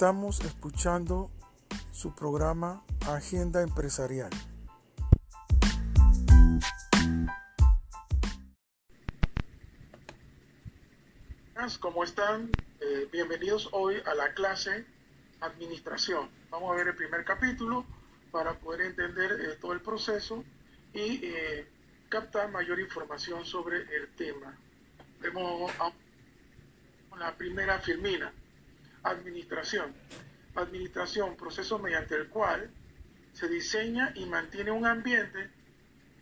Estamos escuchando su programa Agenda Empresarial. ¿Cómo están? Eh, bienvenidos hoy a la clase Administración. Vamos a ver el primer capítulo para poder entender eh, todo el proceso y eh, captar mayor información sobre el tema. Vemos la primera firmina, administración. Administración, proceso mediante el cual se diseña y mantiene un ambiente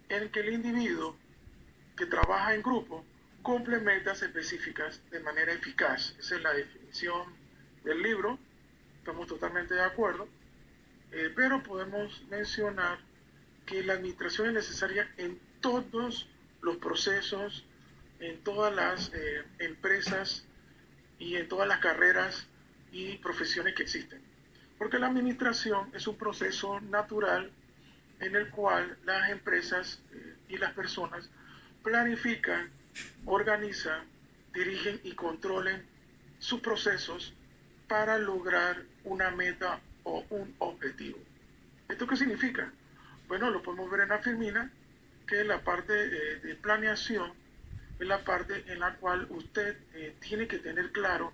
en el que el individuo que trabaja en grupo cumple metas específicas de manera eficaz. Esa es la definición del libro. Estamos totalmente de acuerdo. Eh, pero podemos mencionar que la administración es necesaria en todos los procesos, en todas las eh, empresas y en todas las carreras y profesiones que existen. Porque la administración es un proceso natural en el cual las empresas eh, y las personas planifican, organizan, dirigen y controlen sus procesos para lograr una meta o un objetivo. ¿Esto qué significa? Bueno, lo podemos ver en la firmina, que la parte eh, de planeación es la parte en la cual usted eh, tiene que tener claro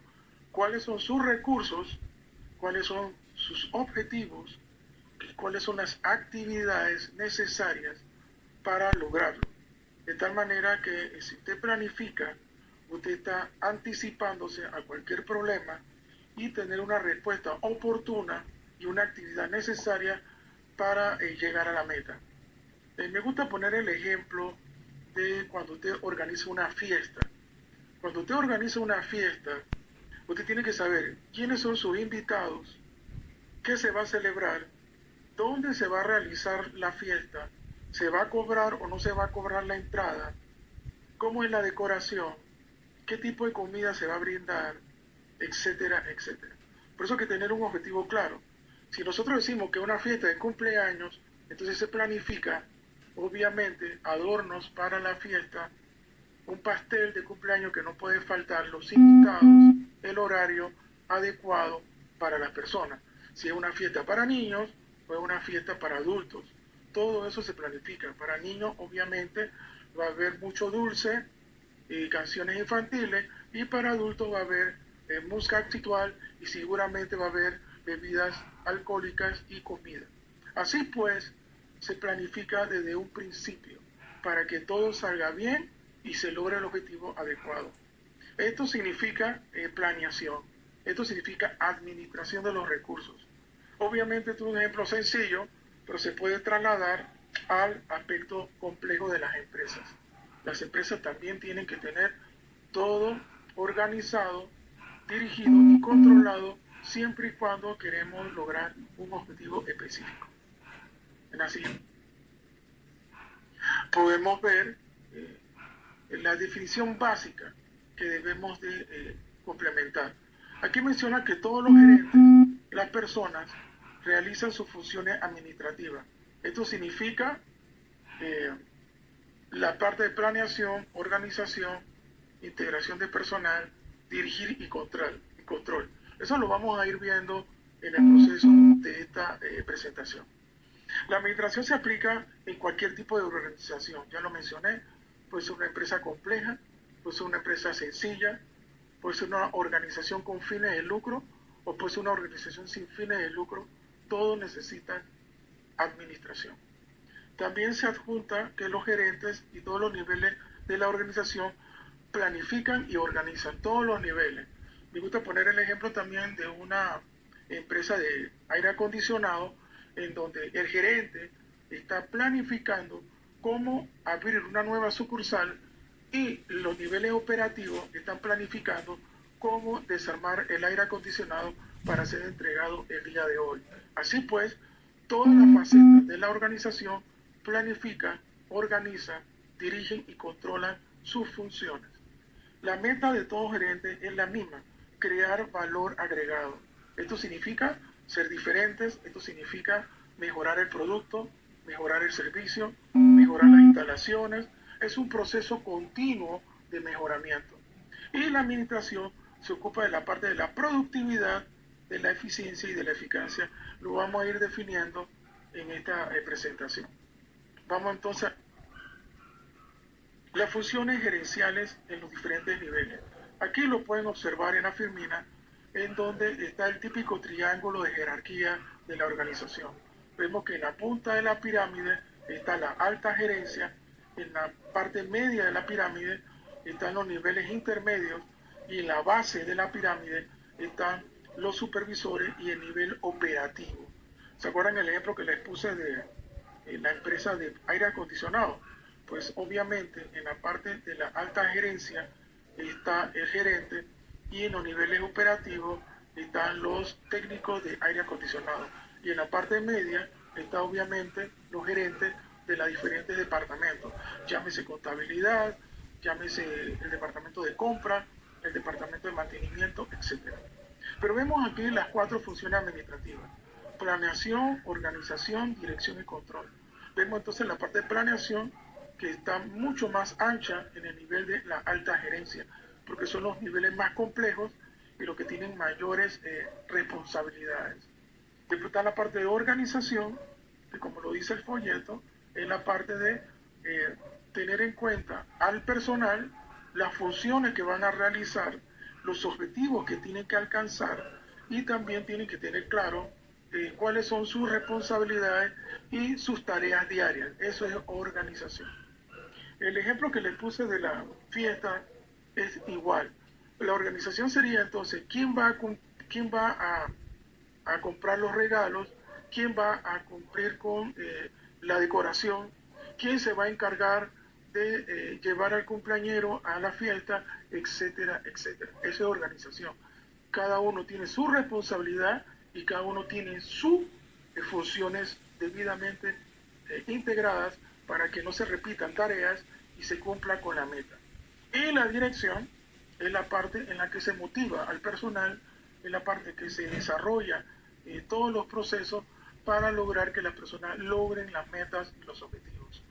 cuáles son sus recursos, cuáles son sus objetivos y cuáles son las actividades necesarias para lograrlo. De tal manera que eh, si usted planifica, usted está anticipándose a cualquier problema y tener una respuesta oportuna y una actividad necesaria para eh, llegar a la meta. Eh, me gusta poner el ejemplo de cuando usted organiza una fiesta. Cuando usted organiza una fiesta, usted tiene que saber quiénes son sus invitados, qué se va a celebrar, dónde se va a realizar la fiesta, se va a cobrar o no se va a cobrar la entrada, cómo es la decoración, qué tipo de comida se va a brindar, etcétera, etcétera. Por eso hay que tener un objetivo claro. Si nosotros decimos que una fiesta de cumpleaños, entonces se planifica, obviamente, adornos para la fiesta, un pastel de cumpleaños que no puede faltar, los invitados, el horario adecuado para las personas. Si es una fiesta para niños o es una fiesta para adultos. Todo eso se planifica. Para niños, obviamente, va a haber mucho dulce y canciones infantiles, y para adultos va a haber eh, música actual y seguramente va a haber bebidas alcohólicas y comida. Así pues, se planifica desde un principio para que todo salga bien y se logre el objetivo adecuado. Esto significa eh, planeación, esto significa administración de los recursos. Obviamente es un ejemplo sencillo, pero se puede trasladar al aspecto complejo de las empresas. Las empresas también tienen que tener todo organizado, dirigido y controlado siempre y cuando queremos lograr un objetivo específico. En así, podemos ver eh, la definición básica que debemos de eh, complementar. Aquí menciona que todos los gerentes, las personas, realizan sus funciones administrativas. Esto significa eh, la parte de planeación, organización, integración de personal, dirigir y control. Eso lo vamos a ir viendo en el proceso de esta eh, presentación. La administración se aplica en cualquier tipo de organización, ya lo mencioné, puede ser una empresa compleja, puede ser una empresa sencilla, puede ser una organización con fines de lucro o puede ser una organización sin fines de lucro, todos necesitan administración. También se adjunta que los gerentes y todos los niveles de la organización planifican y organizan todos los niveles, me gusta poner el ejemplo también de una empresa de aire acondicionado en donde el gerente está planificando cómo abrir una nueva sucursal y los niveles operativos están planificando cómo desarmar el aire acondicionado para ser entregado el día de hoy. Así pues, todas las facetas de la organización planifican, organizan, dirigen y controlan sus funciones. La meta de todo gerente es la misma, crear valor agregado. Esto significa ser diferentes, esto significa mejorar el producto, mejorar el servicio, mejorar las instalaciones. Es un proceso continuo de mejoramiento. Y la administración se ocupa de la parte de la productividad, de la eficiencia y de la eficacia. Lo vamos a ir definiendo en esta presentación. Vamos entonces a las funciones gerenciales en los diferentes niveles. Aquí lo pueden observar en la firmina, en donde está el típico triángulo de jerarquía de la organización. Vemos que en la punta de la pirámide está la alta gerencia, en la parte media de la pirámide están los niveles intermedios y en la base de la pirámide están los supervisores y el nivel operativo. ¿Se acuerdan el ejemplo que les puse de la empresa de aire acondicionado? Pues obviamente en la parte de la alta gerencia está el gerente y en los niveles operativos están los técnicos de aire acondicionado. Y en la parte media está obviamente los gerentes de los diferentes departamentos, llámese contabilidad, llámese el departamento de compra, el departamento de mantenimiento, etc. Pero vemos aquí las cuatro funciones administrativas. Planeación, organización, dirección y control. Vemos entonces la parte de planeación que está mucho más ancha en el nivel de la alta gerencia, porque son los niveles más complejos y los que tienen mayores eh, responsabilidades. Después está la parte de organización, que como lo dice el folleto, es la parte de eh, tener en cuenta al personal las funciones que van a realizar, los objetivos que tienen que alcanzar y también tienen que tener claro eh, cuáles son sus responsabilidades y sus tareas diarias. Eso es organización. El ejemplo que les puse de la fiesta es igual. La organización sería entonces quién va a, quién va a, comprar los regalos, quién va a cumplir con eh, la decoración, quién se va a encargar de eh, llevar al cumpleañero a la fiesta, etcétera, etcétera. Esa es organización. Cada uno tiene su responsabilidad y cada uno tiene sus eh, funciones debidamente eh, integradas para que no se repitan tareas y se cumpla con la meta. Y la dirección es la parte en la que se motiva al personal, es la parte que se desarrolla todos los procesos para lograr que las personas logren las metas y los objetivos.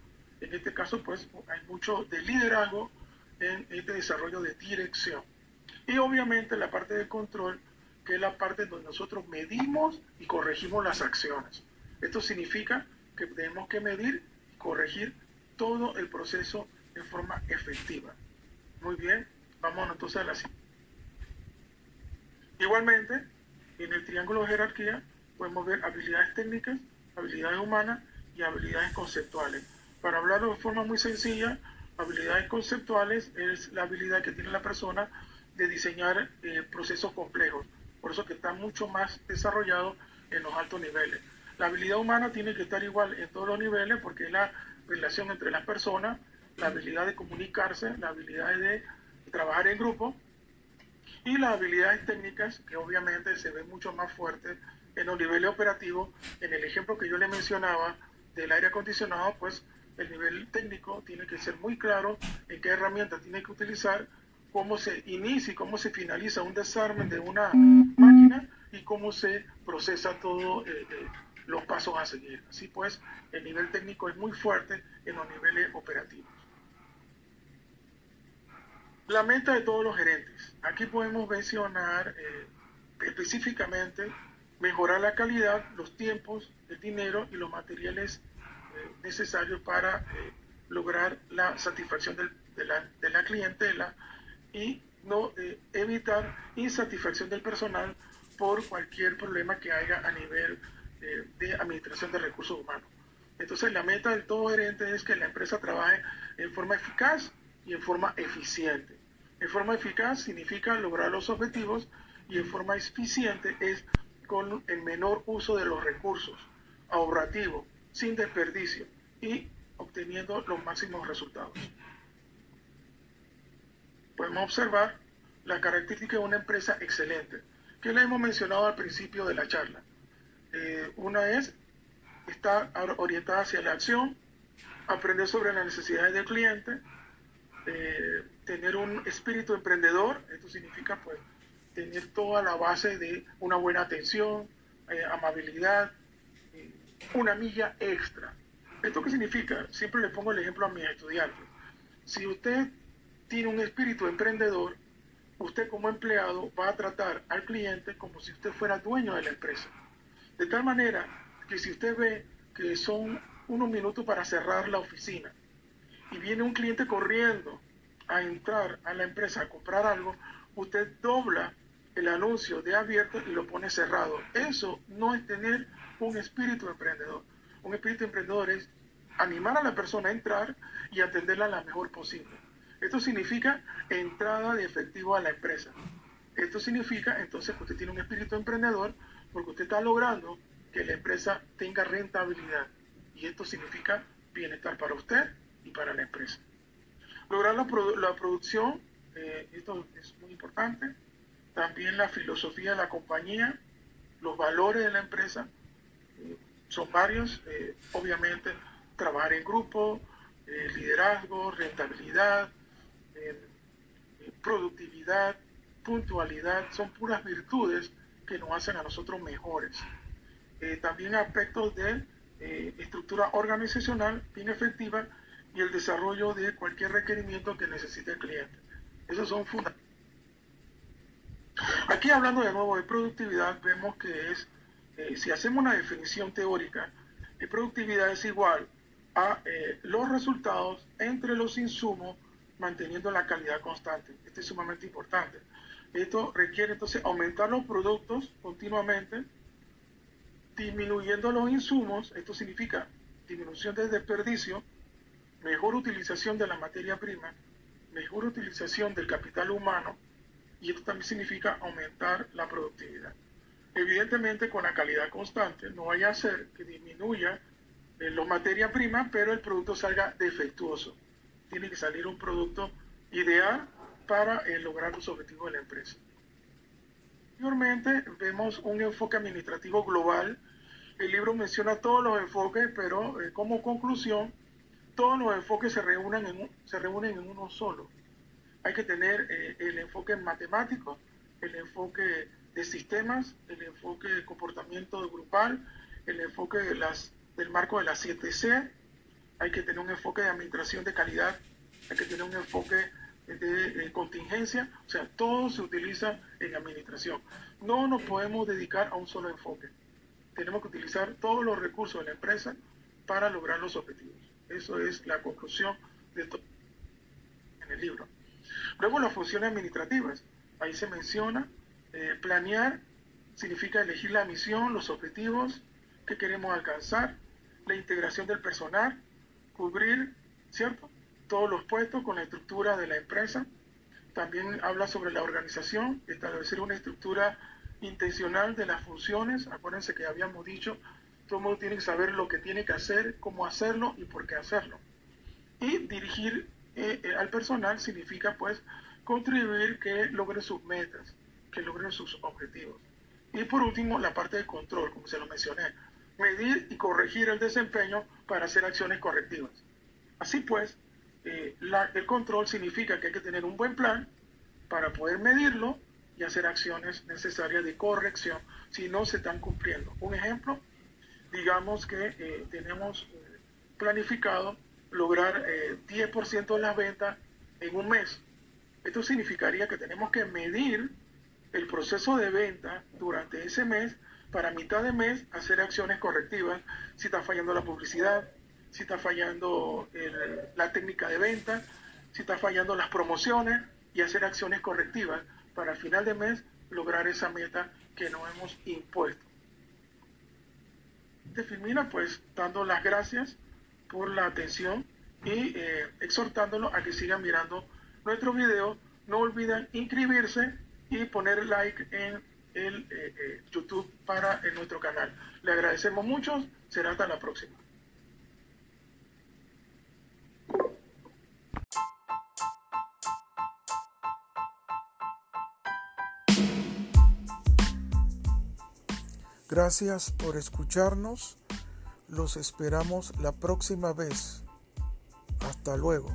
En este caso, pues hay mucho de liderazgo en este desarrollo de dirección. Y obviamente la parte de control, que es la parte donde nosotros medimos y corregimos las acciones. Esto significa que tenemos que medir y corregir todo el proceso de forma efectiva. Muy bien, vamos entonces a la siguiente. Igualmente, en el triángulo de jerarquía podemos ver habilidades técnicas, habilidades humanas y habilidades conceptuales. Para hablarlo de forma muy sencilla, habilidades conceptuales es la habilidad que tiene la persona de diseñar eh, procesos complejos. Por eso que está mucho más desarrollado en los altos niveles. La habilidad humana tiene que estar igual en todos los niveles porque es la relación entre las personas, la habilidad de comunicarse, la habilidad de trabajar en grupo y las habilidades técnicas que obviamente se ven mucho más fuertes en los niveles operativos. En el ejemplo que yo le mencionaba del aire acondicionado, pues el nivel técnico tiene que ser muy claro en qué herramientas tiene que utilizar, cómo se inicia y cómo se finaliza un desarme de una máquina y cómo se procesa todos eh, eh, los pasos a seguir. Así pues, el nivel técnico es muy fuerte en los niveles operativos. La meta de todos los gerentes. Aquí podemos mencionar eh, específicamente mejorar la calidad, los tiempos, el dinero y los materiales necesario para eh, lograr la satisfacción de, la, clientela y no eh, evitar insatisfacción del personal por cualquier problema que haya a nivel eh, de administración de recursos humanos. Entonces la meta del todo gerente es que la empresa trabaje en forma eficaz y en forma eficiente. En forma eficaz significa lograr los objetivos y en forma eficiente es con el menor uso de los recursos, ahorrativo, sin desperdicio y obteniendo los máximos resultados. Podemos observar la característica de una empresa excelente, que le hemos mencionado al principio de la charla. Eh, una es estar orientada hacia la acción, aprender sobre las necesidades del cliente, eh, tener un espíritu emprendedor, esto significa pues tener toda la base de una buena atención, eh, amabilidad, una milla extra. ¿Esto qué significa? Siempre le pongo el ejemplo a mis estudiantes. Si usted tiene un espíritu emprendedor, usted como empleado va a tratar al cliente como si usted fuera dueño de la empresa. De tal manera que si usted ve que son unos minutos para cerrar la oficina y viene un cliente corriendo a entrar a la empresa a comprar algo, usted dobla el anuncio de abierto y lo pone cerrado. Eso no es tener un espíritu emprendedor. Un espíritu emprendedor es animar a la persona a entrar y atenderla la mejor posible. Esto significa entrada de efectivo a la empresa. Esto significa entonces que usted tiene un espíritu emprendedor porque usted está logrando que la empresa tenga rentabilidad. Y esto significa bienestar para usted y para la empresa. Lograr la, producción, eh, esto es muy importante. También la filosofía de la compañía, los valores de la empresa, eh, son varios. Eh, obviamente, trabajar en grupo, liderazgo, rentabilidad, productividad, puntualidad, son puras virtudes que nos hacen a nosotros mejores. también aspectos de estructura organizacional bien efectiva y el desarrollo de cualquier requerimiento que necesite el cliente. Esos son fundamentales. Aquí hablando de nuevo de productividad, vemos que es, eh, si hacemos una definición teórica, de productividad es igual a eh, los resultados entre los insumos manteniendo la calidad constante. Esto es sumamente importante. Esto requiere entonces aumentar los productos continuamente, disminuyendo los insumos, esto significa disminución del desperdicio, mejor utilización de la materia prima, mejor utilización del capital humano, y esto también significa aumentar la productividad. Evidentemente, con la calidad constante, no vaya a ser que disminuya eh, la materia prima, pero el producto salga defectuoso. Tiene que salir un producto ideal para eh, lograr los objetivos de la empresa. Anteriormente vemos un enfoque administrativo global. El libro menciona todos los enfoques, pero eh, como conclusión, todos los enfoques se reúnen en, se reúnen en uno solo. Hay que tener eh, el enfoque matemático, el enfoque de sistemas, el enfoque de comportamiento grupal, el enfoque de del marco de las 7C, hay que tener un enfoque de administración de calidad, hay que tener un enfoque de, contingencia, o sea, todo se utiliza en administración. No nos podemos dedicar a un solo enfoque. Tenemos que utilizar todos los recursos de la empresa para lograr los objetivos. Eso es la conclusión de todo en el libro. Luego las funciones administrativas. Ahí se menciona eh, planear, significa elegir la misión, los objetivos que queremos alcanzar, la integración del personal, cubrir, ¿cierto? todos los puestos con la estructura de la empresa. También habla sobre la organización, establecer una estructura intencional de las funciones. Acuérdense que habíamos dicho, todo el mundo tiene que saber lo que tiene que hacer, cómo hacerlo y por qué hacerlo. Y dirigir eh, eh, al personal significa pues contribuir que logre sus metas, que logren sus objetivos. Y por último, la parte de control, como se lo mencioné, medir y corregir el desempeño para hacer acciones correctivas. Así pues, eh, el control significa que hay que tener un buen plan para poder medirlo y hacer acciones necesarias de corrección si no se están cumpliendo. Un ejemplo, digamos que eh, tenemos eh, planificado lograr 10% de las ventas en un mes. Esto significaría que tenemos que medir el proceso de venta durante ese mes para mitad de mes hacer acciones correctivas si está fallando la publicidad, si está fallando la técnica de venta, si está fallando las promociones y hacer acciones correctivas para al final de mes lograr esa meta que nos hemos impuesto. Termina pues dando las gracias por la atención y eh, exhortándolo a que sigan mirando nuestro video. No olviden inscribirse y poner like en el eh, eh, YouTube para en nuestro canal. Le agradecemos mucho. Será hasta la próxima. Gracias por escucharnos. Los esperamos la próxima vez. Hasta luego.